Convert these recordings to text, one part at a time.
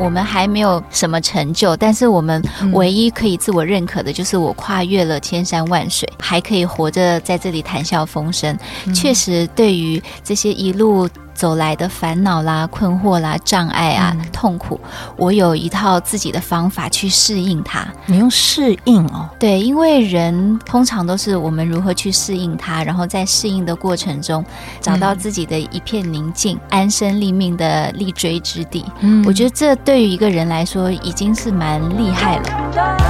我们还没有什么成就，但是我们唯一可以自我认可的就是我跨越了千山万水，还可以活着在这里谈笑风生。确实，对于这些一路。走来的烦恼啦、困惑啦、障碍啊、嗯、痛苦，我有一套自己的方法去适应它。你用适应哦？对，因为人通常都是我们如何去适应它，然后在适应的过程中找到自己的一片宁静、嗯、安身立命的立锥之地。嗯，我觉得这对于一个人来说已经是蛮厉害了。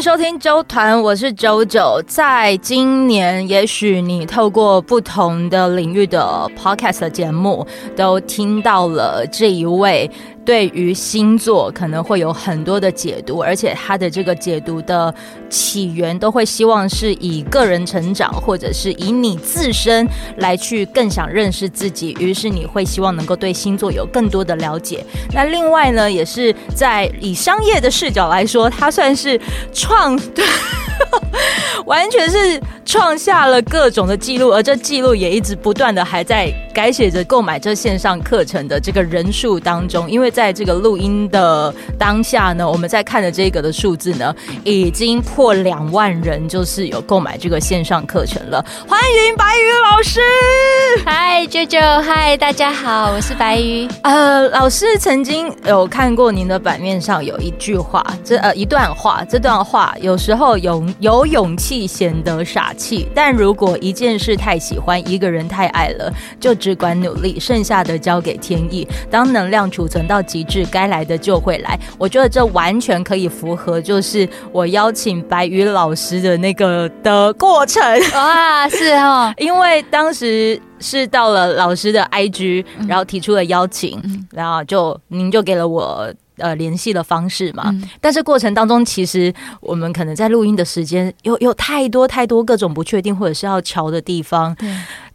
收听周团，我是九九。在今年，也许你透过不同的领域的 podcast 节目，都听到了这一位。对于星座可能会有很多的解读，而且他的这个解读的起源都会希望是以个人成长，或者是以你自身来去更想认识自己，于是你会希望能够对星座有更多的了解。那另外呢，也是在以商业的视角来说，他算是创。完全是创下了各种的记录，而这记录也一直不断的还在改写着购买这线上课程的这个人数当中。因为在这个录音的当下呢，我们在看的这个的数字呢，已经破两万人，就是有购买这个线上课程了。欢迎白宇老师，嗨，啾啾，嗨，大家好，我是白宇。呃，老师曾经有看过您的版面上有一句话，这呃一段话，这段话有时候有。有勇气显得傻气，但如果一件事太喜欢，一个人太爱了，就只管努力，剩下的交给天意。当能量储存到极致，该来的就会来。我觉得这完全可以符合，就是我邀请白宇老师的那个的过程。哇，是哦，因为当时是到了老师的 IG，然后提出了邀请，嗯、然后就您就给了我。呃，联系的方式嘛，嗯，但是过程当中，其实我们可能在录音的时间有有太多太多各种不确定，或者是要瞧的地方。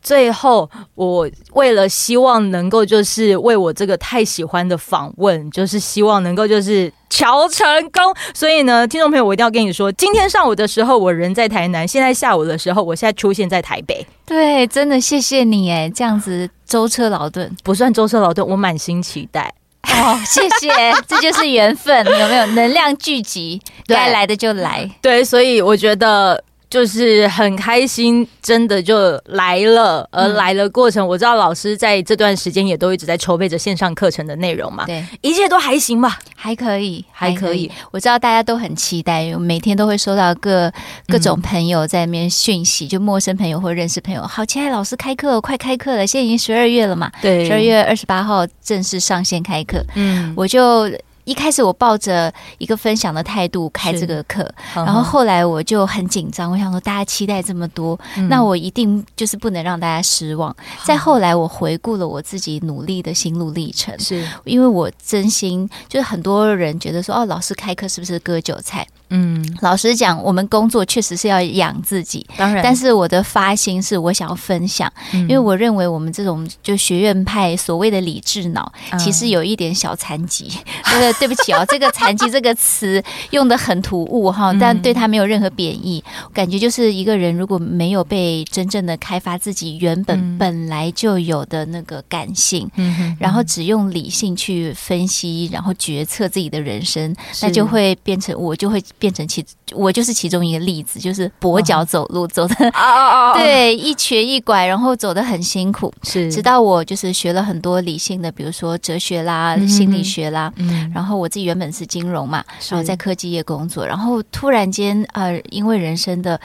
最后，我为了希望能够就是为我这个太喜欢的访问，就是希望能够就是瞧成功。所以呢，听众朋友，我一定要跟你说，今天上午的时候我人在台南，现在下午的时候，我现在出现在台北。对，真的谢谢你哎，这样子舟车劳顿不算舟车劳顿，我满心期待。哦，谢谢，这就是缘分，有没有？能量聚集，该来的就来。对，所以我觉得。就是很开心，真的就来了。而来的过程，我知道老师在这段时间也都一直在筹备着线上课程的内容嘛。对，一切都还行吧？还可以，还可以。我知道大家都很期待，每天都会收到各各种朋友在那边讯息，就陌生朋友或认识朋友，好期待老师开课，快开课了！现在已经十二月了嘛？对，十二月二十八号正式上线开课。嗯，我就。一开始我抱着一个分享的态度开这个课，然后后来我就很紧张，我想说大家期待这么多，嗯，那我一定就是不能让大家失望。再后来我回顾了我自己努力的心路历程，是。因为我真心就是很多人觉得说哦，老师开课是不是割韭菜？嗯，老实讲，我们工作确实是要养自己，当然。但是我的发心是我想要分享，嗯，因为我认为我们这种就学院派所谓的理智脑，其实有一点小残疾。这个对不起哦，这个残疾这个词用的很突兀哈，但对他没有任何贬义。感觉就是一个人如果没有被真正的开发自己原本本来就有的那个感性，嗯，然后只用理性去分析，然后决策自己的人生，那就会变成我就会。变成其我就是其中一个例子，就是跛脚走路走的 对，一瘸一拐，然后走得很辛苦。是，直到我就是学了很多理性的，比如说哲学啦、心理学啦。嗯，然后我自己原本是金融嘛，然后在科技业工作，然后突然间呃，因为人生的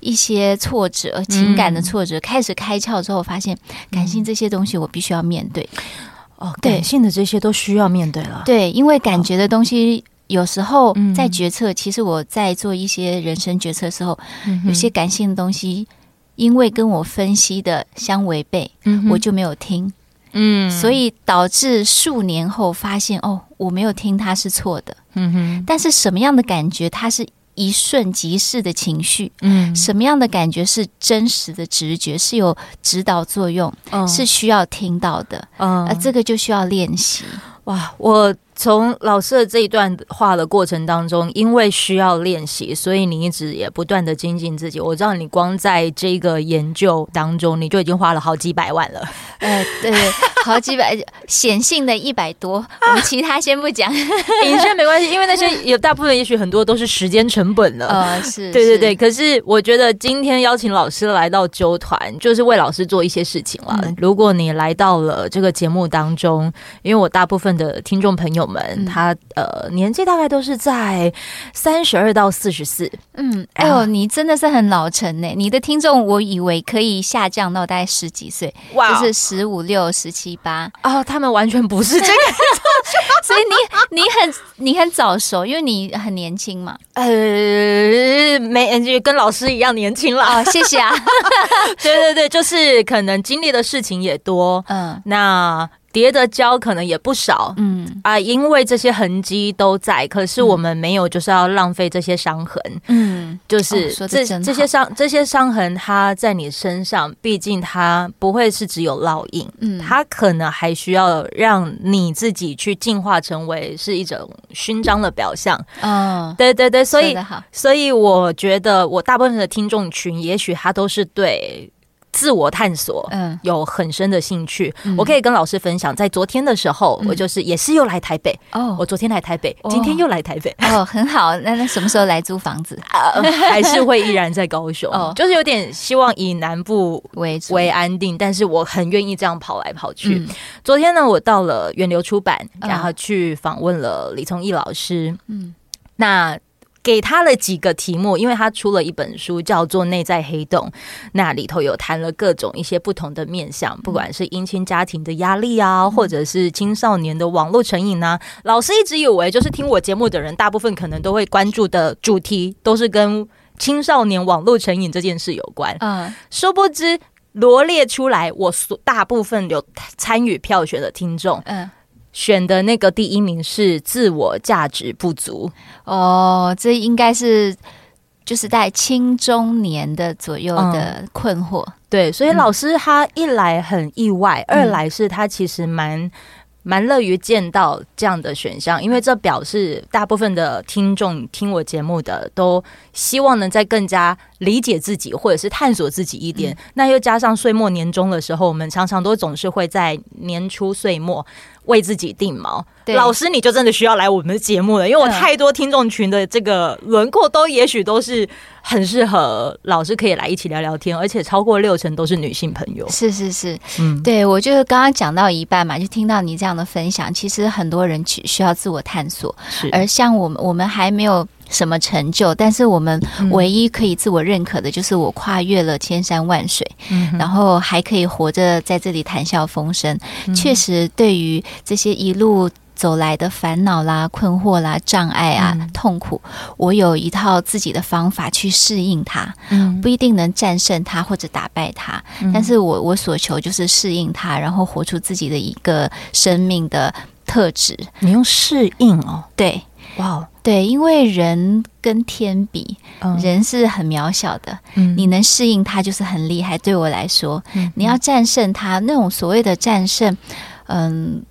一些挫折、情感的挫折，开始开窍之后，发现感性这些东西我必须要面对。哦，感性的这些都需要面对了。对，因为感觉的东西。有时候在决策，其实我在做一些人生决策的时候，有些感性的东西，因为跟我分析的相违背，我就没有听。嗯，所以导致数年后发现，哦，我没有听，他是错的。嗯哼。但是什么样的感觉，它是一瞬即逝的情绪。嗯。什么样的感觉是真实的直觉，是有指导作用，是需要听到的。嗯。而这个就需要练习。哇，我。从老师的这一段话的过程当中，因为需要练习，所以你一直也不断的精进自己。我知道你光在这个研究当中，你就已经花了好几百万了。呃，对，好几百，显性的一百多，我们其他先不讲，影像没关系，因为那些有大部分，也许很多都是时间成本了。呃，是对对对。可是我觉得今天邀请老师来到啾团，就是为老师做一些事情了。嗯、如果你来到了这个节目当中，因为我大部分的听众朋友们，嗯、他呃年纪大概都是在三十二到四十四。嗯，哎呦，你真的是很老成呢。你的听众，我以为可以下降到大概十几岁，哇，就是十五六、十七八。哦，他们完全不是这个，所以你你很你很早熟，因为你很年轻嘛。呃，没，就跟老师一样年轻了。哦，谢谢啊。对对对，就是可能经历的事情也多。嗯，那。跌的胶可能也不少，嗯。啊，因为这些痕迹都在，可是我们没有就是要浪费这些伤痕，嗯，就是这这些伤这些伤痕，它在你身上，毕竟它不会是只有烙印，嗯，它可能还需要让你自己去进化成为是一种勋章的表象，嗯，对对对，所以所以我觉得我大部分的听众群，也许他都是对。自我探索，嗯，有很深的兴趣。嗯、我可以跟老师分享，在昨天的时候，嗯、我就是也是又来台北哦。我昨天来台北，哦、今天又来台北哦，很好。那那什么时候来租房子？呃、还是会依然在高雄？哦，就是有点希望以南部为为安定，但是我很愿意这样跑来跑去。嗯、昨天呢，我到了源流出版，然后去访问了李从义老师。嗯，那。给他了几个题目，因为他出了一本书，叫做《内在黑洞》，那里头有谈了各种一些不同的面向，不管是姻亲家庭的压力啊，或者是青少年的网络成瘾啊。老师一直以为，就是听我节目的人，大部分可能都会关注的主题，都是跟青少年网络成瘾这件事有关。嗯，殊不知罗列出来，我所大部分有参与票选的听众，嗯。选的那个第一名是自我价值不足哦，这应该是就是在青中年的左右的困惑。嗯、对，所以老师他一来很意外，嗯、二来是他其实蛮蛮乐于见到这样的选项，因为这表示大部分的听众听我节目的都希望能再更加理解自己，或者是探索自己一点。嗯、那又加上岁末年终的时候，我们常常都总是会在年初岁末。为自己定锚，对。老师你就真的需要来我们的节目了，因为我太多听众群的这个轮廓都也许都是很适合老师可以来一起聊聊天，而且超过六成都是女性朋友。是是是，嗯，对我就是刚刚讲到一半嘛，就听到你这样的分享，其实很多人需需要自我探索，是。而像我们我们还没有什么成就，但是我们唯一可以自我认可的，就是我跨越了千山万水，嗯、然后还可以活着在这里谈笑风生。嗯、确实，对于这些一路走来的烦恼啦、困惑啦、障碍啊、嗯、痛苦，我有一套自己的方法去适应它。嗯，不一定能战胜它或者打败它，嗯、但是我我所求就是适应它，然后活出自己的一个生命的特质。你用适应哦，对。哇对，因为人跟天比，嗯、人是很渺小的。嗯，你能适应它就是很厉害。对我来说，嗯、你要战胜它，那种所谓的战胜，嗯。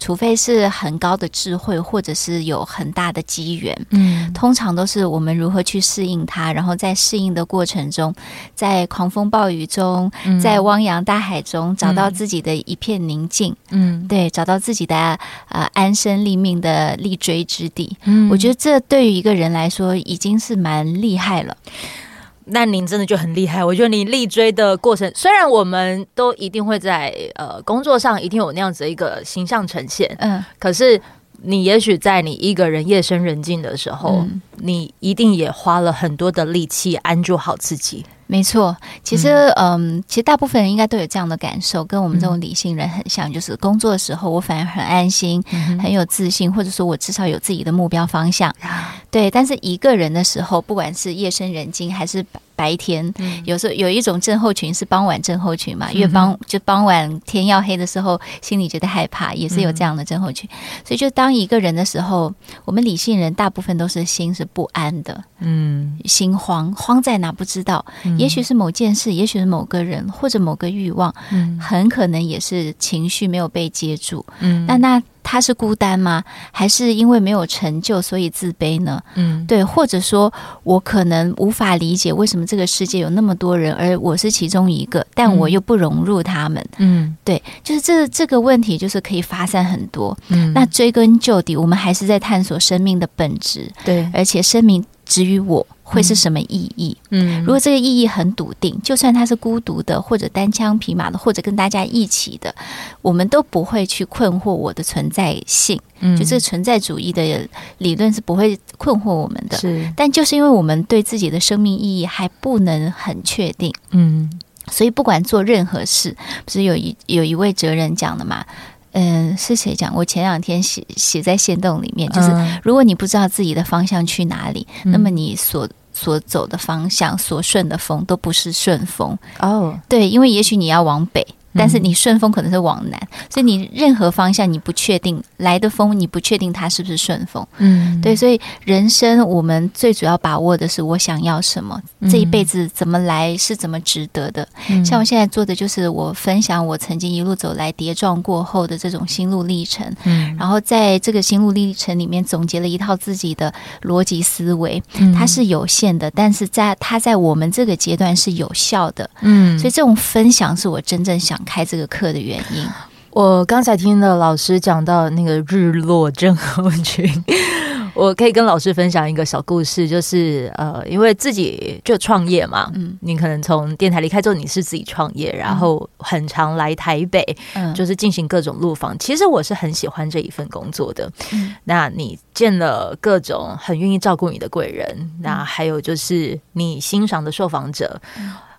除非是很高的智慧，或者是有很大的机缘，嗯，通常都是我们如何去适应它，然后在适应的过程中，在狂风暴雨中，嗯、在汪洋大海中，找到自己的一片宁静，嗯，对，找到自己的呃安身立命的立锥之地，嗯，我觉得这对于一个人来说已经是蛮厉害了。那您真的就很厉害，我觉得你力追的过程，虽然我们都一定会在呃工作上一定有那样子的一个形象呈现，嗯，可是你也许在你一个人夜深人静的时候，嗯、你一定也花了很多的力气安住好自己。没错，其实，嗯，嗯，其实大部分人应该都有这样的感受，跟我们这种理性人很像，嗯、就是工作的时候我反而很安心，嗯、很有自信，或者说我至少有自己的目标方向，嗯、对。但是一个人的时候，不管是夜深人静还是白天，嗯、有时候有一种症候群是傍晚症候群嘛，越傍、嗯、哼就傍晚天要黑的时候，心里觉得害怕，也是有这样的症候群。嗯、所以，就当一个人的时候，我们理性人大部分都是心是不安的，嗯，心慌，慌在哪不知道。嗯。也许是某件事，也许是某个人，或者某个欲望，嗯，很可能也是情绪没有被接住，嗯，那那他是孤单吗？还是因为没有成就所以自卑呢？嗯，对，或者说我可能无法理解为什么这个世界有那么多人，而我是其中一个，但我又不融入他们。嗯，对，就是这这个问题，就是可以发散很多。嗯，那追根究底，我们还是在探索生命的本质。对，而且生命之于我。会是什么意义？嗯，如果这个意义很笃定，就算他是孤独的，或者单枪匹马的，或者跟大家一起的，我们都不会去困惑我的存在性。嗯，就这个存在主义的理论是不会困惑我们的。是，但就是因为我们对自己的生命意义还不能很确定，嗯，所以不管做任何事，不是有一有一位哲人讲的嘛？嗯，是谁讲？我前两天写写在线洞里面，就是如果你不知道自己的方向去哪里，嗯，那么你所所走的方向，所顺的风都不是顺风哦。对，因为也许你要往北。但是你顺风可能是往南，所以你任何方向你不确定来的风，你不确定它是不是顺风。嗯，对，所以人生我们最主要把握的是我想要什么，这一辈子怎么来是怎么值得的。像我现在做的就是我分享我曾经一路走来跌撞过后的这种心路历程。嗯，然后在这个心路历程里面总结了一套自己的逻辑思维，它是有限的，但是在它在我们这个阶段是有效的。嗯，所以这种分享是我真正想开这个课的原因，我刚才听了老师讲到那个日落症候群，我可以跟老师分享一个小故事，就是呃，因为自己就创业嘛，嗯，你可能从电台离开之后，你是自己创业，然后很常来台北，嗯，就是进行各种路访。其实我是很喜欢这一份工作的，嗯，那你见了各种很愿意照顾你的贵人，那还有就是你欣赏的受访者，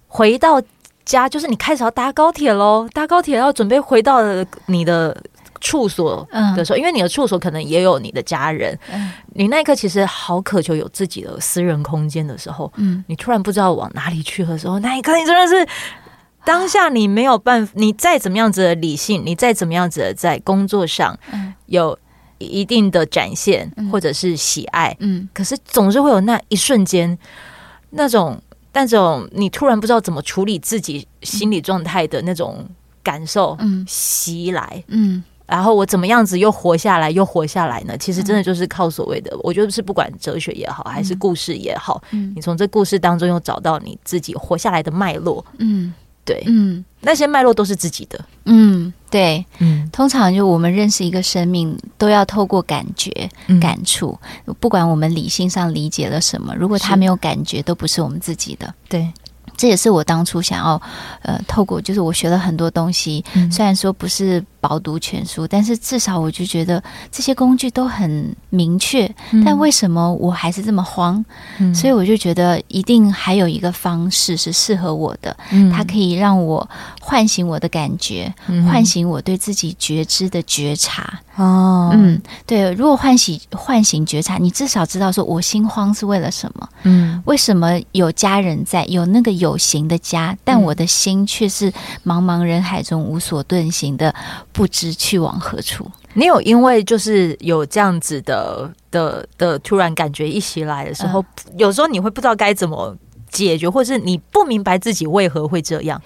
回到。家就是你开始要搭高铁喽，搭高铁要准备回到你的处所的时候，嗯、因为你的处所可能也有你的家人，嗯、你那一刻其实好渴求有自己的私人空间的时候，嗯，你突然不知道往哪里去的时候，那一刻你真的是当下你没有办法，你再怎么样子的理性，你再怎么样子的在工作上有一定的展现或者是喜爱，嗯，可是总是会有那一瞬间那种。但这种你突然不知道怎么处理自己心理状态的那种感受，嗯，袭来，嗯，然后我怎么样子又活下来，又活下来呢？其实真的就是靠所谓的，我觉得是不管哲学也好，还是故事也好，嗯，你从这故事当中又找到你自己活下来的脉络，嗯。对，嗯，那些脉络都是自己的，嗯，对，嗯，通常就我们认识一个生命，都要透过感觉、嗯、感触，不管我们理性上理解了什么，如果他没有感觉，都不是我们自己的，对。这也是我当初想要，呃，透过就是我学了很多东西，嗯、虽然说不是饱读全书，但是至少我就觉得这些工具都很明确。嗯、但为什么我还是这么慌？嗯、所以我就觉得一定还有一个方式是适合我的，嗯、它可以让我唤醒我的感觉，嗯、唤醒我对自己觉知的觉察。哦，嗯，对，如果唤醒唤醒觉察，你至少知道说我心慌是为了什么？嗯，为什么有家人在，有那个有。有形的家，但我的心却是茫茫人海中无所遁形的，不知去往何处。你有因为就是有这样子的的的突然感觉一袭来的时候，嗯、有时候你会不知道该怎么解决，或是你不明白自己为何会这样，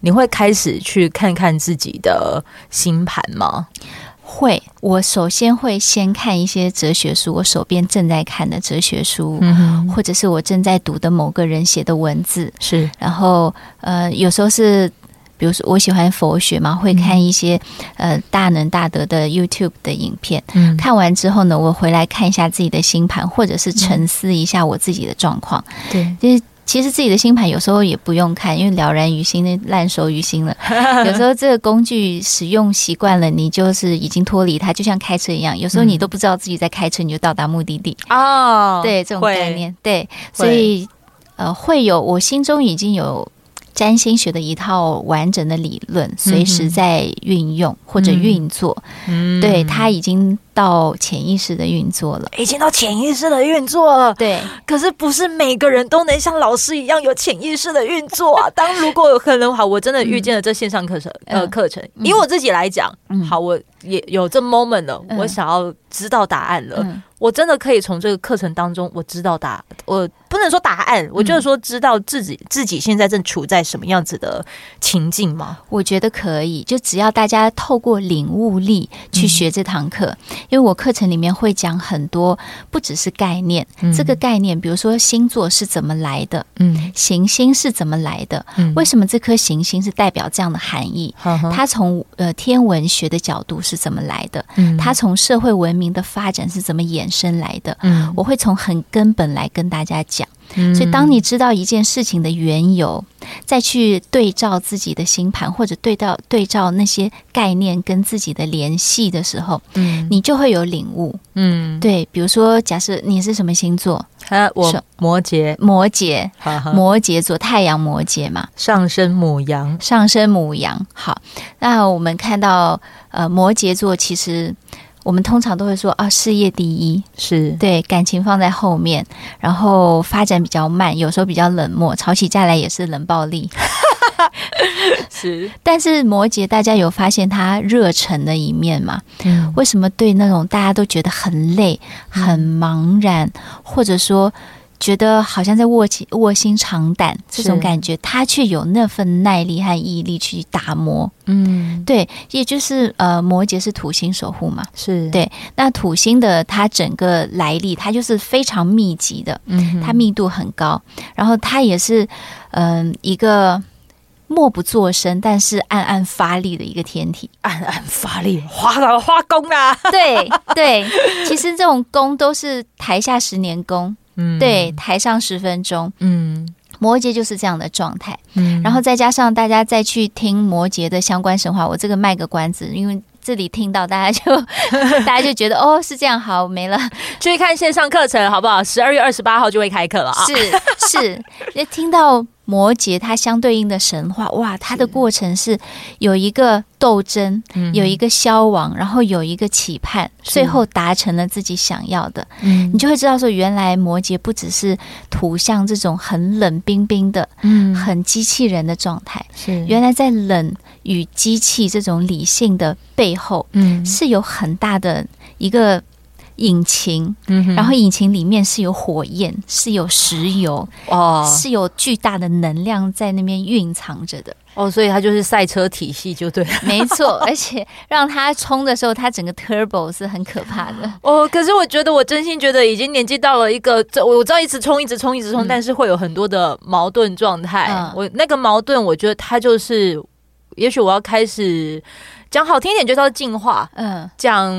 你会开始去看看自己的星盘吗？会，我首先会先看一些哲学书，我手边正在看的哲学书，嗯、或者是我正在读的某个人写的文字，是。然后，呃，有时候是，比如说我喜欢佛学嘛，会看一些、嗯、呃大能大德的 YouTube 的影片。嗯，看完之后呢，我回来看一下自己的星盘，或者是沉思一下我自己的状况。对，就是。其实自己的星盘有时候也不用看，因为了然于心，那烂熟于心了。有时候这个工具使用习惯了，你就是已经脱离它，就像开车一样。有时候你都不知道自己在开车，你就到达目的地哦。对，这种概念，对，所以呃，会有我心中已经有占星学的一套完整的理论，随时在运用或者运作。嗯，对，它已经。到潜意识的运作了，已经到潜意识的运作了。对，可是不是每个人都能像老师一样有潜意识的运作啊。当如果有可能好，我真的遇见了这线上课程，嗯、呃，课程，以我自己来讲，嗯、好，我也有这 moment 了，嗯、我想要知道答案了。嗯。我真的可以从这个课程当中，我知道答，我不能说答案，我就是说知道自己自己现在正处在什么样子的情境吗？我觉得可以，就只要大家透过领悟力去学这堂课，嗯、因为我课程里面会讲很多，不只是概念，嗯、这个概念，比如说星座是怎么来的，嗯，行星是怎么来的，嗯，为什么这颗行星是代表这样的含义？嗯、它从呃天文学的角度是怎么来的？嗯，它从社会文明的发展是怎么衍？生来的，嗯，我会从很根本来跟大家讲，嗯，所以当你知道一件事情的缘由，再去对照自己的星盘，或者对照对照那些概念跟自己的联系的时候，嗯，你就会有领悟，嗯，对，比如说，假设你是什么星座？啊，我摩羯，摩羯，摩羯座，太阳摩羯嘛，上升母羊，上升母羊。好，那我们看到，呃，摩羯座其实。我们通常都会说啊，事业第一是对，感情放在后面，然后发展比较慢，有时候比较冷漠，吵起架来也是冷暴力。是，但是摩羯，大家有发现他热忱的一面吗？嗯，为什么对那种大家都觉得很累、很茫然，嗯、或者说？觉得好像在卧起卧薪尝胆这种感觉，他却有那份耐力和毅力去打磨。嗯，对，也就是呃，摩羯是土星守护嘛，是对。那土星的它整个来历，它就是非常密集的，嗯，它密度很高，然后它也是嗯、呃、一个默不作声，但是暗暗发力的一个天体，暗暗发力，花了花功啊。对对，其实这种功都是台下十年功。嗯，对，台上十分钟，嗯，摩羯就是这样的状态，嗯，然后再加上大家再去听摩羯的相关神话，我这个卖个关子，因为这里听到大家就 大家就觉得哦是这样，好没了，去看线上课程好不好？十二月二十八号就会开课了啊，是是，也听到。摩羯它相对应的神话，哇，它的过程是有一个斗争，是有一个消亡，然后有一个期盼，最后达成了自己想要的。嗯，你就会知道说，原来摩羯不只是图像这种很冷冰冰的，嗯，很机器人的状态，是。原来在冷与机器这种理性的背后，嗯，是有很大的一个。引擎，嗯然后引擎里面是有火焰，是有石油，哦，是有巨大的能量在那边蕴藏着的。哦，所以它就是赛车体系，就对了，没错。而且让它冲的时候，它整个 turbo 是很可怕的。哦，可是我觉得，我真心觉得已经年纪到了一个，我我知道一直冲，一直冲，一直冲，嗯、但是会有很多的矛盾状态。嗯、我那个矛盾，我觉得它就是，也许我要开始。讲好听一点就叫进化，嗯，讲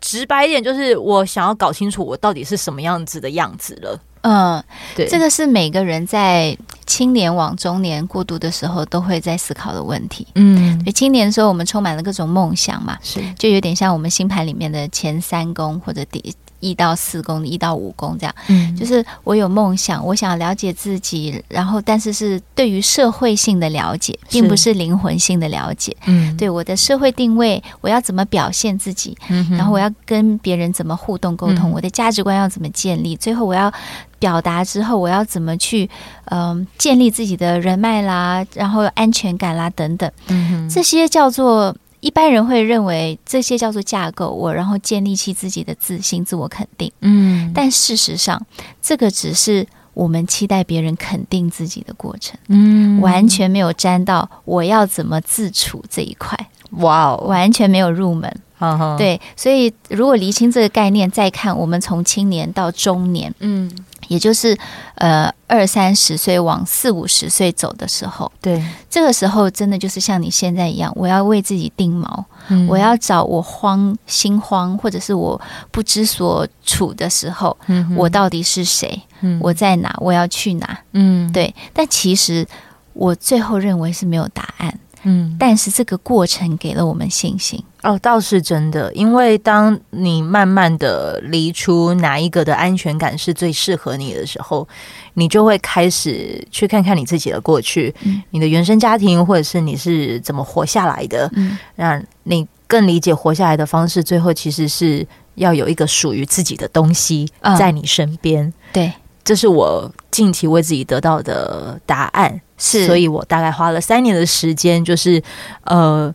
直白一点就是我想要搞清楚我到底是什么样子的样子了，嗯，对，这个是每个人在青年往中年过渡的时候都会在思考的问题，嗯，对，青年的时候我们充满了各种梦想嘛，是，就有点像我们星盘里面的前三宫或者第。一到四宫，一到五宫，这样，嗯，就是我有梦想，我想了解自己，然后但是是对于社会性的了解，并不是灵魂性的了解，嗯，对我的社会定位，我要怎么表现自己，嗯，然后我要跟别人怎么互动沟通，嗯，我的价值观要怎么建立，最后我要表达之后，我要怎么去，嗯，呃，建立自己的人脉啦，然后安全感啦等等，嗯，这些叫做。一般人会认为这些叫做架构，我然后建立起自己的自信、自我肯定。嗯，但事实上，这个只是我们期待别人肯定自己的过程。嗯，完全没有沾到我要怎么自处这一块。哇哦，完全没有入门。呵呵对，所以如果厘清这个概念，再看我们从青年到中年，嗯。也就是，呃，二三十岁往四五十岁走的时候，对，这个时候真的就是像你现在一样，我要为自己定锚，嗯、我要找我慌心慌，或者是我不知所处的时候，嗯、我到底是谁？嗯、我在哪？我要去哪？嗯，对。但其实我最后认为是没有答案。嗯，但是这个过程给了我们信心哦，倒是真的。因为当你慢慢的离出哪一个的安全感是最适合你的时候，你就会开始去看看你自己的过去，嗯、你的原生家庭，或者是你是怎么活下来的，嗯，让你更理解活下来的方式。最后其实是要有一个属于自己的东西在你身边。嗯、对，这是我近期为自己得到的答案。是，所以我大概花了三年的时间，就是呃，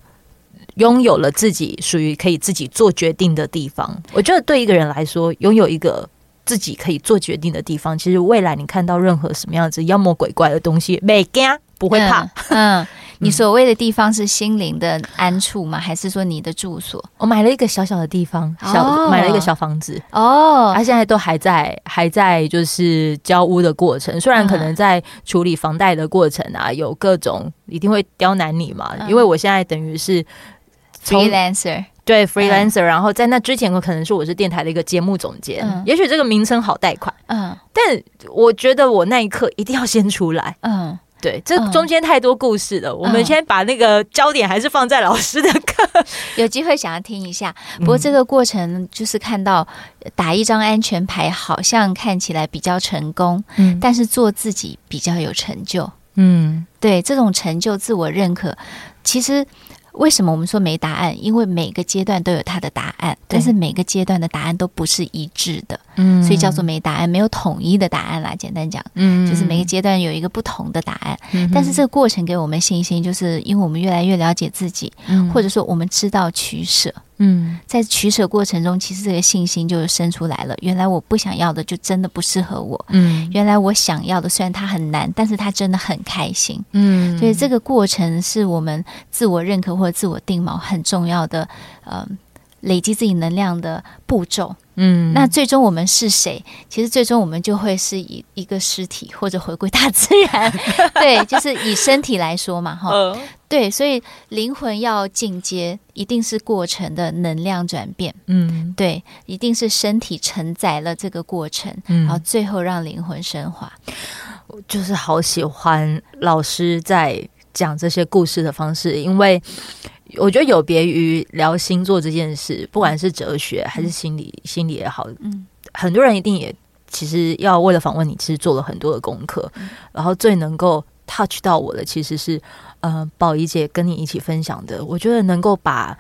拥有了自己属于可以自己做决定的地方。我觉得对一个人来说，拥有一个自己可以做决定的地方，其实未来你看到任何什么样子妖魔鬼怪的东西，没惊，不会怕。嗯。嗯 你所谓的地方是心灵的安处吗？还是说你的住所？我买了一个小小的地方，小、oh. 买了一个小房子哦，他、oh. 现在都还在还在就是交屋的过程，虽然可能在处理房贷的过程啊，有各种一定会刁难你嘛，因为我现在等于是 freelancer，对 freelancer，然后在那之前我可能是我是电台的一个节目总监，嗯、也许这个名称好贷款，嗯，但我觉得我那一刻一定要先出来，嗯。对，这中间太多故事了。嗯、我们先把那个焦点还是放在老师的课，嗯、有机会想要听一下。不过这个过程就是看到打一张安全牌，好像看起来比较成功，嗯，但是做自己比较有成就，嗯，对，这种成就、自我认可，其实。为什么我们说没答案？因为每个阶段都有它的答案，但是每个阶段的答案都不是一致的，嗯，所以叫做没答案，没有统一的答案啦。简单讲，嗯，就是每个阶段有一个不同的答案，嗯，但是这个过程给我们信心，就是因为我们越来越了解自己，嗯，或者说我们知道取舍。嗯，在取舍过程中，其实这个信心就生出来了。原来我不想要的，就真的不适合我。嗯，原来我想要的，虽然它很难，但是它真的很开心。嗯，所以这个过程是我们自我认可或者自我定锚很重要的，呃，累积自己能量的步骤。嗯，那最终我们是谁？其实最终我们就会是以一个尸体，或者回归大自然。对，就是以身体来说嘛，哈。对，所以灵魂要进阶，一定是过程的能量转变。嗯，对，一定是身体承载了这个过程，嗯，然后最后让灵魂升华。我就是好喜欢老师在讲这些故事的方式，因为。我觉得有别于聊星座这件事，不管是哲学还是心理，嗯、心理也好，嗯，很多人一定也其实要为了访问你，其实做了很多的功课，嗯、然后最能够 touch 到我的，其实是呃，宝仪姐跟你一起分享的。我觉得能够把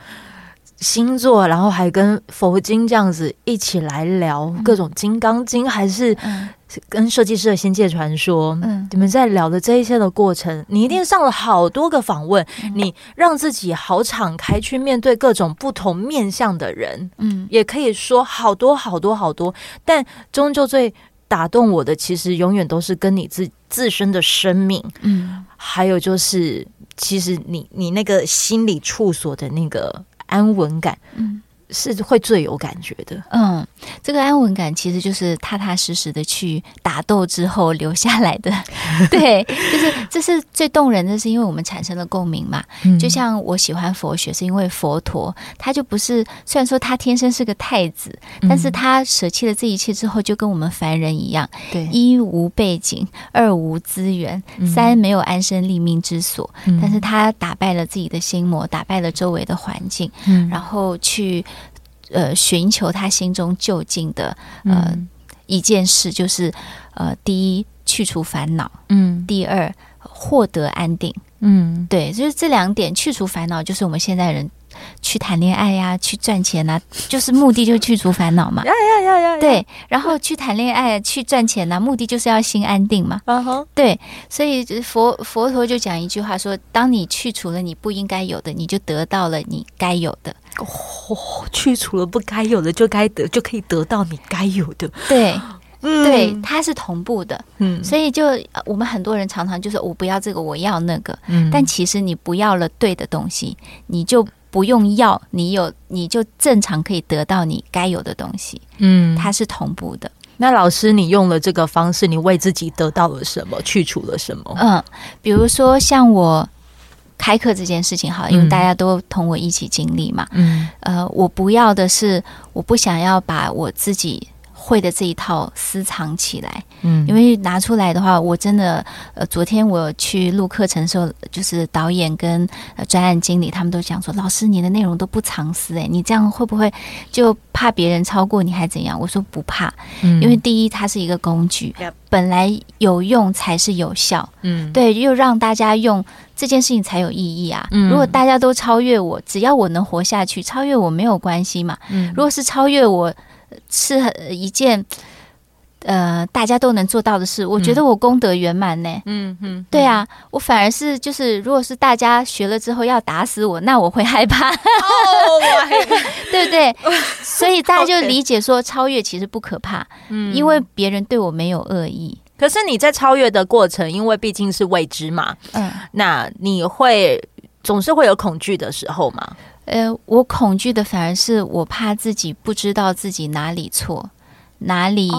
星座，然后还跟佛经这样子一起来聊各种《金刚经》，还是。嗯。跟设计师的仙界传说，嗯，你们在聊的这一些的过程，你一定上了好多个访问，嗯、你让自己好敞开去面对各种不同面向的人，嗯，也可以说好多好多好多，但终究最打动我的，其实永远都是跟你自自身的生命，嗯，还有就是，其实你你那个心理处所的那个安稳感，嗯。是会最有感觉的，嗯，这个安稳感其实就是踏踏实实的去打斗之后留下来的，对，就是这是最动人的是，因为我们产生了共鸣嘛。嗯、就像我喜欢佛学，是因为佛陀他就不是，虽然说他天生是个太子，嗯、但是他舍弃了这一切之后，就跟我们凡人一样，对，一无背景，二无资源，嗯、三没有安身立命之所，嗯、但是他打败了自己的心魔，打败了周围的环境，嗯、然后去。呃，寻求他心中就近的呃、嗯、一件事，就是呃，第一去除烦恼，嗯，第二获得安定，嗯，对，就是这两点，去除烦恼，就是我们现在人去谈恋爱呀、啊，去赚钱呐、啊，就是目的就去除烦恼嘛，呀呀呀呀，对，然后去谈恋爱、去赚钱呐、啊，目的就是要心安定嘛，嗯哼，对，所以佛佛陀就讲一句话说，当你去除了你不应该有的，你就得到了你该有的。哦，去除了不该有的，就该得，就可以得到你该有的。对，嗯、对，它是同步的。嗯，所以就我们很多人常常就是我不要这个，我要那个。嗯，但其实你不要了对的东西，你就不用要，你有你就正常可以得到你该有的东西。嗯，它是同步的。那老师，你用了这个方式，你为自己得到了什么？去除了什么？嗯，比如说像我。开课这件事情好，因为大家都同我一起经历嘛。嗯，呃，我不要的是，我不想要把我自己会的这一套私藏起来，嗯，因为拿出来的话，我真的，呃，昨天我去录课程的时候，就是导演跟呃专案经理他们都讲说，老师你的内容都不藏私，诶，你这样会不会就怕别人超过你还怎样？我说不怕，嗯，因为第一它是一个工具，本来有用才是有效，嗯，对，又让大家用这件事情才有意义啊。嗯，如果大家都超越我，只要我能活下去，超越我没有关系嘛。嗯，如果是超越我。是一件呃大家都能做到的事，我觉得我功德圆满呢。嗯嗯，对啊，我反而是就是，如果是大家学了之后要打死我，那我会害怕。哦，对不对？所以大家就理解说，超越其实不可怕，嗯，因为别人对我没有恶意。可是你在超越的过程，因为毕竟是未知嘛，嗯，那你会总是会有恐惧的时候吗？呃，我恐惧的反而是我怕自己不知道自己哪里错，哪里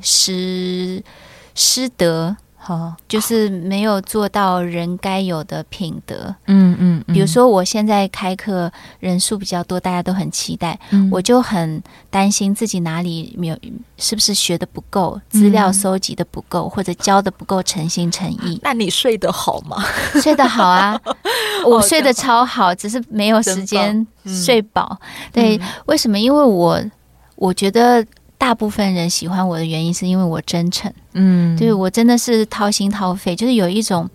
失、oh. 失德，好，就是没有做到人该有的品德。嗯嗯，比如说我现在开课人数比较多，大家都很期待，嗯、我就很担心自己哪里没有，是不是学的不够，资料搜集的不够，或者教的不够诚心诚意。那你睡得好吗？睡得好啊。我睡得超好，只是没有时间睡饱。嗯、对，为什么？因为我我觉得大部分人喜欢我的原因，是因为我真诚。嗯，就是我真的是掏心掏肺，就是有一种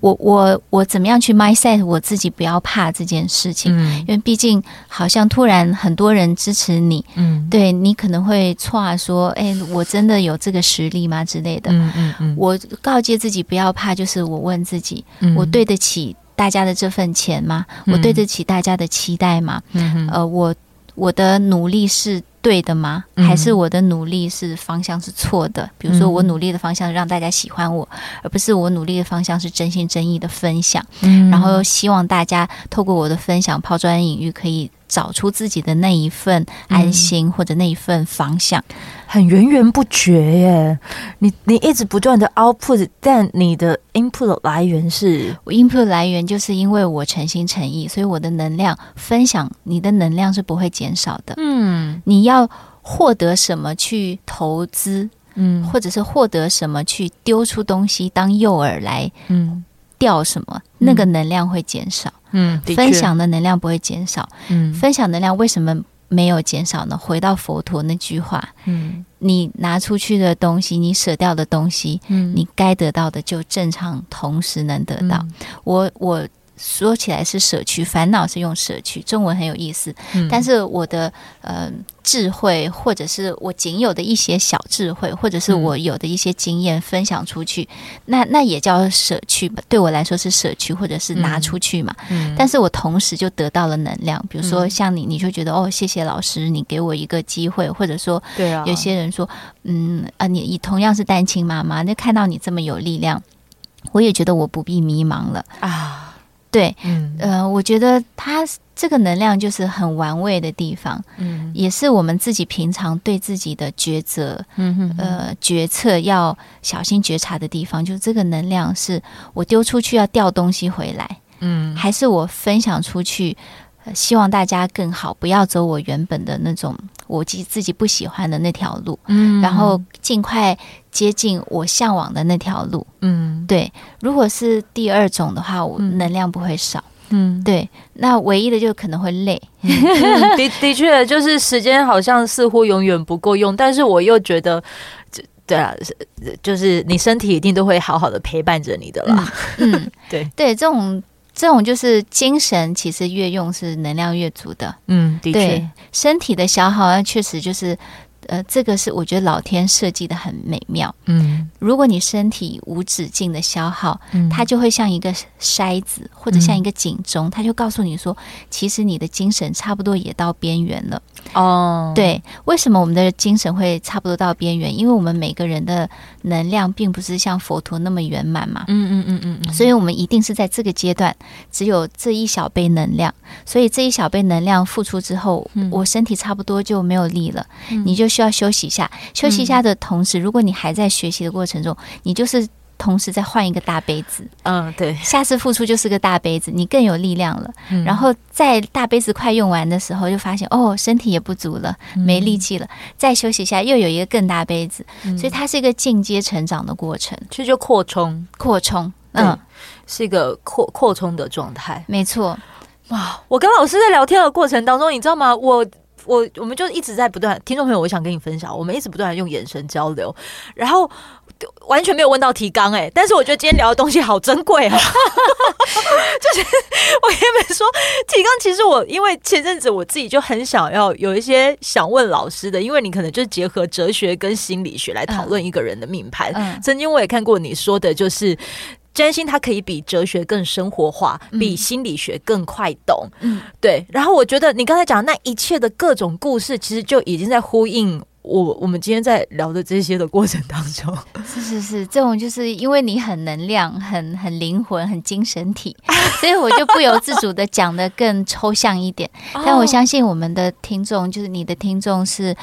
我我我怎么样去 mindset 我自己不要怕这件事情。嗯，因为毕竟好像突然很多人支持你，嗯，对你可能会错说，哎，我真的有这个实力吗之类的。嗯嗯嗯，我告诫自己不要怕，就是我问自己，我对得起。大家的这份钱吗？我对得起大家的期待吗？嗯、呃，我我的努力是对的吗？嗯、还是我的努力是方向是错的？比如说，我努力的方向让大家喜欢我，嗯、而不是我努力的方向是真心真意的分享。嗯、然后希望大家透过我的分享，抛砖引玉，可以找出自己的那一份安心，或者那一份方向。很源源不绝耶！你你一直不断的 output，但你的 input 来源是？我 input 来源就是因为我诚心诚意，所以我的能量分享，你的能量是不会减少的。嗯，你要获得什么去投资？嗯，或者是获得什么去丢出东西当诱饵来？嗯，钓什么？那个能量会减少。嗯，分享的能量不会减少。嗯，分享能量为什么？没有减少呢。回到佛陀那句话，嗯，你拿出去的东西，你舍掉的东西，嗯，你该得到的就正常同时能得到。嗯、我我。说起来是舍去，烦恼是用舍去，中文很有意思。嗯、但是我的呃智慧，或者是我仅有的一些小智慧，或者是我有的一些经验分享出去，嗯、那那也叫舍去吧。对我来说是舍去，或者是拿出去嘛。嗯、但是我同时就得到了能量。比如说像你，你就觉得哦，谢谢老师，你给我一个机会，或者说，对啊，有些人说，嗯啊，你你同样是单亲妈妈，那看到你这么有力量，我也觉得我不必迷茫了啊。对，嗯，呃，我觉得他这个能量就是很玩味的地方，嗯，也是我们自己平常对自己的抉择，嗯哼，呃，决策要小心觉察的地方，就是这个能量是我丢出去要掉东西回来，嗯，还是我分享出去，希望大家更好，不要走我原本的那种我自自己不喜欢的那条路，嗯，然后尽快。接近我向往的那条路，嗯，对。如果是第二种的话，我能量不会少，嗯，对。那唯一的就可能会累，嗯、的的确就是时间好像似乎永远不够用，但是我又觉得，对啊，就是你身体一定都会好好的陪伴着你的啦，嗯，嗯。对。对，这种这种就是精神，其实越用是能量越足的，嗯，的确，身体的消耗确实就是。呃，这个是我觉得老天设计的很美妙。嗯，如果你身体无止境的消耗，嗯，它就会像一个筛子，或者像一个警钟，它就告诉你说，其实你的精神差不多也到边缘了。哦，对，为什么我们的精神会差不多到边缘？因为我们每个人的能量并不是像佛陀那么圆满嘛。嗯嗯嗯嗯嗯，所以我们一定是在这个阶段只有这一小杯能量，所以这一小杯能量付出之后，我身体差不多就没有力了，你就。需要休息一下，休息一下的同时，嗯、如果你还在学习的过程中，你就是同时再换一个大杯子。嗯，对，下次付出就是个大杯子，你更有力量了。嗯、然后在大杯子快用完的时候，就发现哦，身体也不足了，没力气了，嗯、再休息一下，又有一个更大杯子。嗯、所以它是一个进阶成长的过程，其实就扩充，扩充，嗯，是一个扩扩充的状态。没错。哇，我跟老师在聊天的过程当中，你知道吗？我。我我们就一直在不断，听众朋友，我想跟你分享，我们一直不断的用眼神交流，然后完全没有问到提纲哎，但是我觉得今天聊的东西好珍贵啊，就是我跟你们说，提纲其实我因为前阵子我自己就很想要有一些想问老师的，因为你可能就是结合哲学跟心理学来讨论一个人的命盘，嗯嗯、曾经我也看过你说的，就是。占星它可以比哲学更生活化，嗯、比心理学更快懂。嗯，对。然后我觉得你刚才讲的那一切的各种故事，其实就已经在呼应。我我们今天在聊的这些的过程当中，是是是，这种就是因为你很能量、很很灵魂、很精神体，所以我就不由自主的讲的更抽象一点。但我相信我们的听众，就是你的听众，是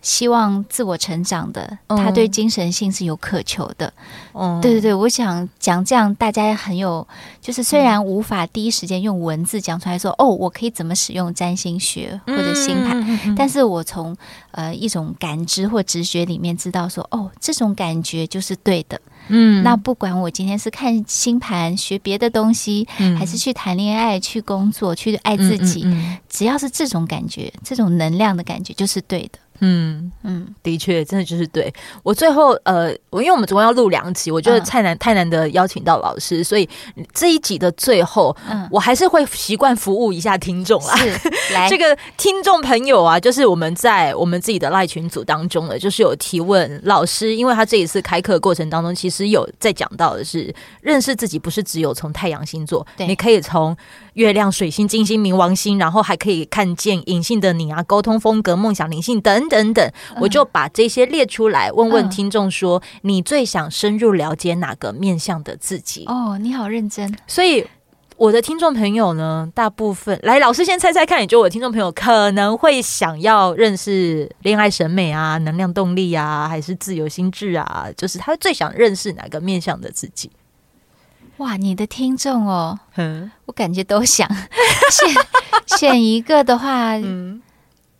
希望自我成长的，他对精神性是有渴求的。嗯，对对对，我想讲这样，大家很有，就是虽然无法第一时间用文字讲出来说，哦，我可以怎么使用占星学或者星盘，但是我从呃一种感感知或直觉里面知道说，哦，这种感觉就是对的。嗯，那不管我今天是看星盘、学别的东西，嗯、还是去谈恋爱、去工作、去爱自己，嗯嗯嗯、只要是这种感觉、这种能量的感觉，就是对的。嗯嗯，的确，真的就是对。我最后呃，我因为我们总共要录两集，我觉得太难、嗯、太难得邀请到老师，所以这一集的最后，嗯，我还是会习惯服务一下听众啦。是，来这个听众朋友啊，就是我们在我们自己的赖群组当中呢，就是有提问老师，因为他这一次开课过程当中，其实有在讲到的是认识自己，不是只有从太阳星座，对，你可以从。月亮、水星、金星、冥王星，然后还可以看见隐性的你啊，沟通风格、梦想、灵性等等等，我就把这些列出来，问问听众说，你最想深入了解哪个面向的自己？哦，你好认真。所以我的听众朋友呢，大部分来，老师先猜猜看，你觉得我的听众朋友可能会想要认识恋爱审美啊、能量动力啊，还是自由心智啊？就是他最想认识哪个面向的自己？哇，你的听众哦，嗯，我感觉都想。选选一个的话，嗯，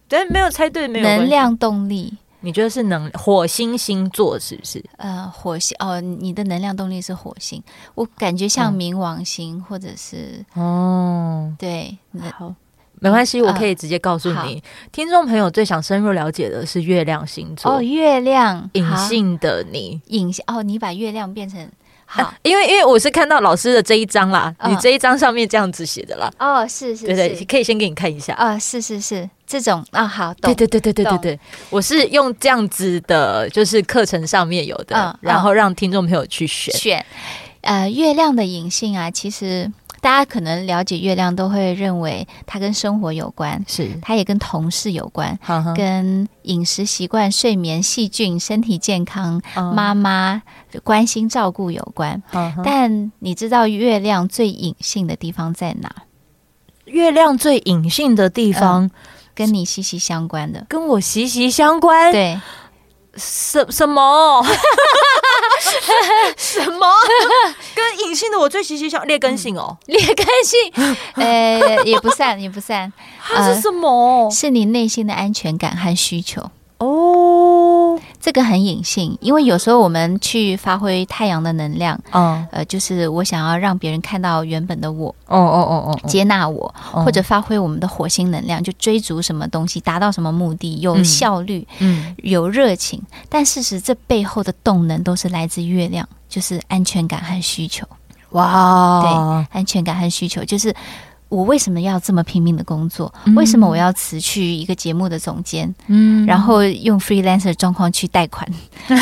但没有猜对，没有能量动力，你觉得是能火星星座是不是？呃，火星哦，你的能量动力是火星，我感觉像冥王星，嗯、或者是哦，对，好，没关系，我可以直接告诉你，呃、听众朋友最想深入了解的是月亮星座。哦，月亮隐性的你，隐性哦，你把月亮变成。好、啊，因为因为我是看到老师的这一张啦，哦、你这一张上面这样子写的啦。哦，是是，是，对对，可以先给你看一下。哦，是是是，这种啊、哦，好，对对对对对对对，我是用这样子的，就是课程上面有的，嗯、然后让听众朋友去选选。呃，月亮的隐性啊，其实。大家可能了解月亮，都会认为它跟生活有关，是它也跟同事有关，呵呵跟饮食习惯、睡眠、细菌、身体健康、哦、妈妈关心照顾有关。但你知道月亮最隐性的地方在哪？月亮最隐性的地方、呃、跟你息息相关的，跟我息息相关。对，什什么？什么？跟隐性的我最息息相劣根性哦，劣根性，呃，也不算，也不算。它是什么？呃，是你内心的安全感和需求哦。这个很隐性，因为有时候我们去发挥太阳的能量，嗯，呃，就是我想要让别人看到原本的我，哦哦哦哦，接纳我，或者发挥我们的火星能量，就追逐什么东西，达到什么目的，有效率，嗯，有热情。但事实这背后的动能都是来自月亮，就是安全感和需求。哇，对，安全感和需求就是。我为什么要这么拼命的工作？嗯、为什么我要辞去一个节目的总监？嗯，然后用 freelancer 状况去贷款？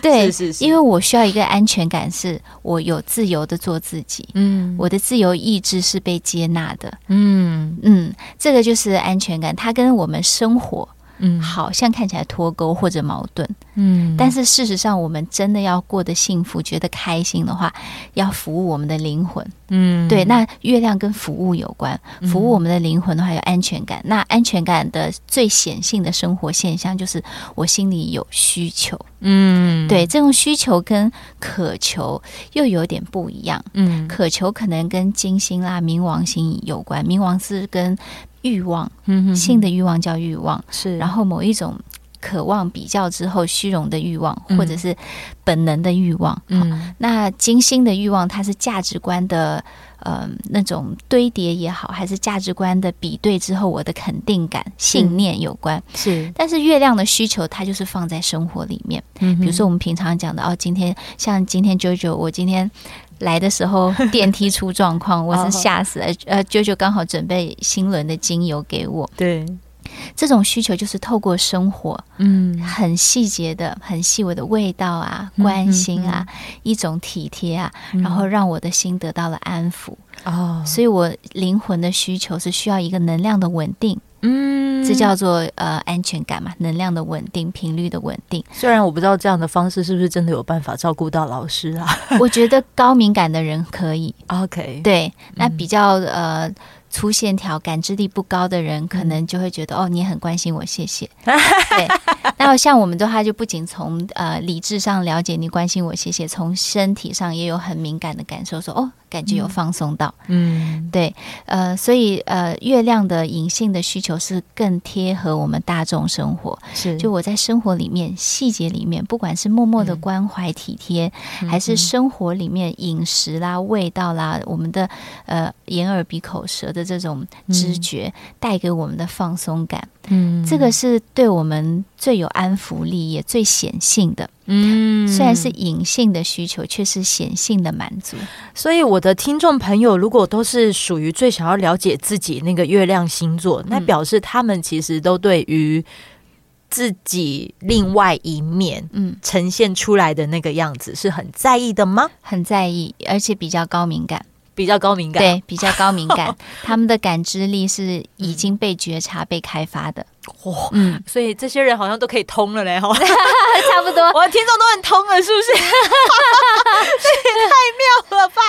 对，是是是，因为我需要一个安全感，是我有自由的做自己。嗯，我的自由意志是被接纳的。嗯嗯，这个就是安全感，它跟我们生活嗯，好像看起来脱钩或者矛盾，嗯，但是事实上，我们真的要过得幸福、觉得开心的话，要服务我们的灵魂，嗯，对。那月亮跟服务有关，服务我们的灵魂的话，有安全感。那安全感的最显性的生活现象，就是我心里有需求，嗯，对。这种需求跟渴求又有点不一样，嗯，渴求可能跟金星啦、冥王星有关，冥王是跟。欲望，嗯，性的欲望叫欲望，是。然后某一种渴望比较之后虚荣的欲望，或者是本能的欲望。嗯，那金星的欲望，它是价值观的，呃，那种堆叠也好，还是价值观的比对之后，我的肯定感、信念有关。是。但是月亮的需求，它就是放在生活里面。嗯，比如说我们平常讲的，哦，今天像今天 JoJo，我今天。来的时候 电梯出状况，我是吓死了。呃，舅舅刚好准备新轮的精油给我。对，这种需求就是透过生活，嗯，很细节的、很细微的味道啊、关心啊、一种体贴啊，然后让我的心得到了安抚。哦，所以我灵魂的需求是需要一个能量的稳定。嗯，这叫做呃安全感嘛，能量的稳定，频率的稳定。虽然我不知道这样的方式是不是真的有办法照顾到老师啊，我觉得高敏感的人可以。OK，对，那比较呃。粗线条、感知力不高的人，可能就会觉得、嗯、哦，你很关心我，谢谢。对，那像我们的话，就不仅从呃理智上了解你关心我，谢谢，从身体上也有很敏感的感受，说哦，感觉有放松到。嗯，对，呃，所以呃，月亮的隐性的需求是更贴合我们大众生活。是，就我在生活里面细节里面，不管是默默的关怀体贴，嗯、还是生活里面饮食啦、味道啦，我们的呃眼耳鼻口舌的。的这种知觉带给我们的放松感，嗯，这个是对我们最有安抚力也最显性的，嗯，虽然是隐性的需求，却是显性的满足。所以，我的听众朋友如果都是属于最想要了解自己那个月亮星座，那表示他们其实都对于自己另外一面，嗯，呈现出来的那个样子是很在意的吗？很在意，而且比较高敏感。比较高敏感，对，比较高敏感，他们的感知力是已经被觉察、被开发的。哇，嗯，所以这些人好像都可以通了嘞，哈，差不多，我的听众都很通了，是不是？这也太妙了吧！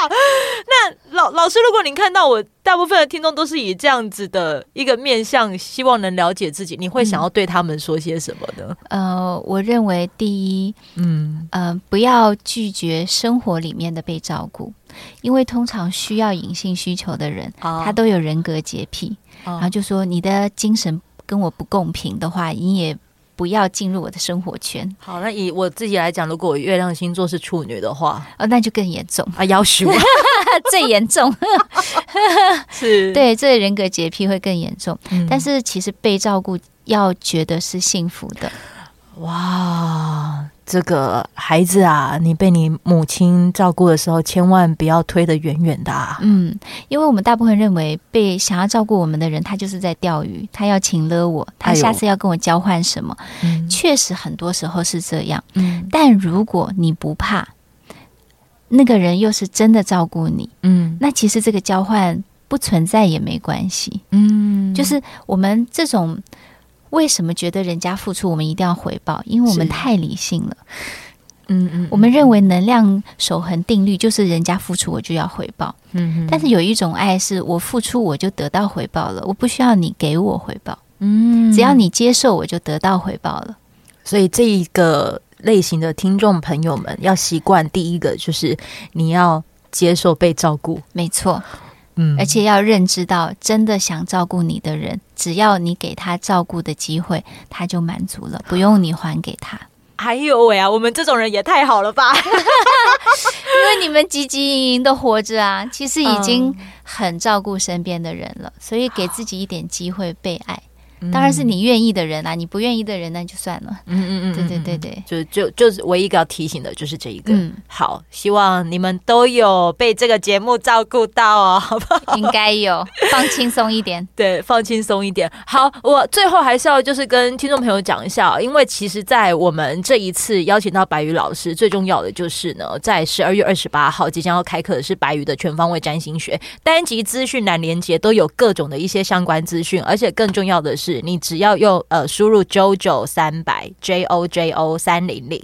那老老师，如果您看到我大部分的听众都是以这样子的一个面向，希望能了解自己，你会想要对他们说些什么呢？嗯、呃，我认为第一，嗯，呃，不要拒绝生活里面的被照顾。因为通常需要隐性需求的人，他都有人格洁癖，然后就说你的精神跟我不公平的话，你也不要进入我的生活圈。好，那以我自己来讲，如果我月亮星座是处女的话，哦，那就更严重啊，要求 最严重 是，对，这个人格洁癖会更严重。但是其实被照顾要觉得是幸福的，哇。这个孩子啊，你被你母亲照顾的时候，千万不要推得远远的啊。嗯，因为我们大部分认为，被想要照顾我们的人，他就是在钓鱼，他要请了我，他下次要跟我交换什么。嗯，确实很多时候是这样。嗯，但如果你不怕，那个人又是真的照顾你，嗯，那其实这个交换不存在也没关系。嗯，就是我们这种。为什么觉得人家付出我们一定要回报？因为我们太理性了。嗯嗯，我们认为能量守恒定律就是人家付出我就要回报。嗯，但是有一种爱是我付出我就得到回报了，我不需要你给我回报。嗯，只要你接受我就得到回报了。所以这一个类型的听众朋友们要习惯，第一个就是你要接受被照顾。没错。而且要认知到，真的想照顾你的人，只要你给他照顾的机会，他就满足了，不用你还给他。哎呦喂啊，我们这种人也太好了吧！因为你们汲汲营营的活着啊，其实已经很照顾身边的人了，所以给自己一点机会被爱。当然是你愿意的人啊，你不愿意的人那就算了。嗯嗯嗯，对对对对，就就就是唯一一个要提醒的就是这一个。嗯，好，希望你们都有被这个节目照顾到哦，好不好？应该有，放轻松一点。对，放轻松一点。好，我最后还是要就是跟听众朋友讲一下，因为其实，在我们这一次邀请到白宇老师，最重要的就是呢，在十二月二十八号即将要开课的是白宇的全方位占星学单集资讯栏连接都有各种的一些相关资讯，而且更重要的是。是，你只要用呃输入 JOJO 三百 J O J O 三零零，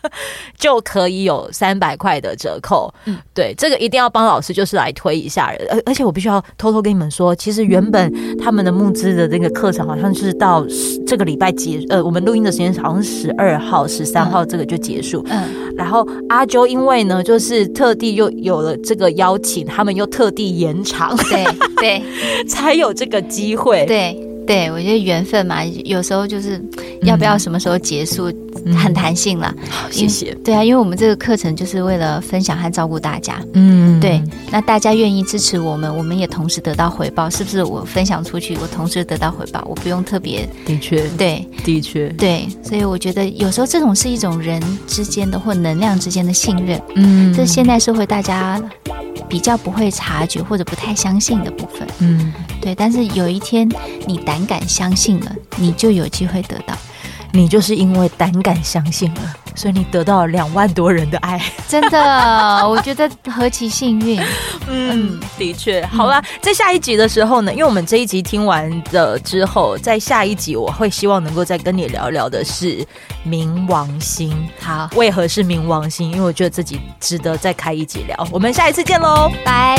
就可以有三百块的折扣。嗯，对，这个一定要帮老师就是来推一下。而而且我必须要偷偷跟你们说，其实原本他们的募资的那个课程好像是到这个礼拜结，呃，我们录音的时间好像是十二号、十三号这个就结束。嗯，然后阿啾因为呢，就是特地又有了这个邀请，他们又特地延长，对对，才有这个机会。对。对，我觉得缘分嘛，有时候就是要不要什么时候结束，嗯、很弹性了。好，谢谢。对啊，因为我们这个课程就是为了分享和照顾大家。嗯，对。那大家愿意支持我们，我们也同时得到回报，是不是？我分享出去，我同时得到回报，我不用特别。的确，对，的确，对。所以我觉得有时候这种是一种人之间的或能量之间的信任。嗯，这是现代社会大家比较不会察觉或者不太相信的部分。嗯，对。但是有一天你胆。胆敢相信了，你就有机会得到。你就是因为胆敢相信了，所以你得到了两万多人的爱。真的，我觉得何其幸运。嗯，的确。好了，在下一集的时候呢，因为我们这一集听完了之后，在下一集我会希望能够再跟你聊聊的是冥王星。好，为何是冥王星？因为我觉得自己值得再开一集聊。我们下一次见喽，拜。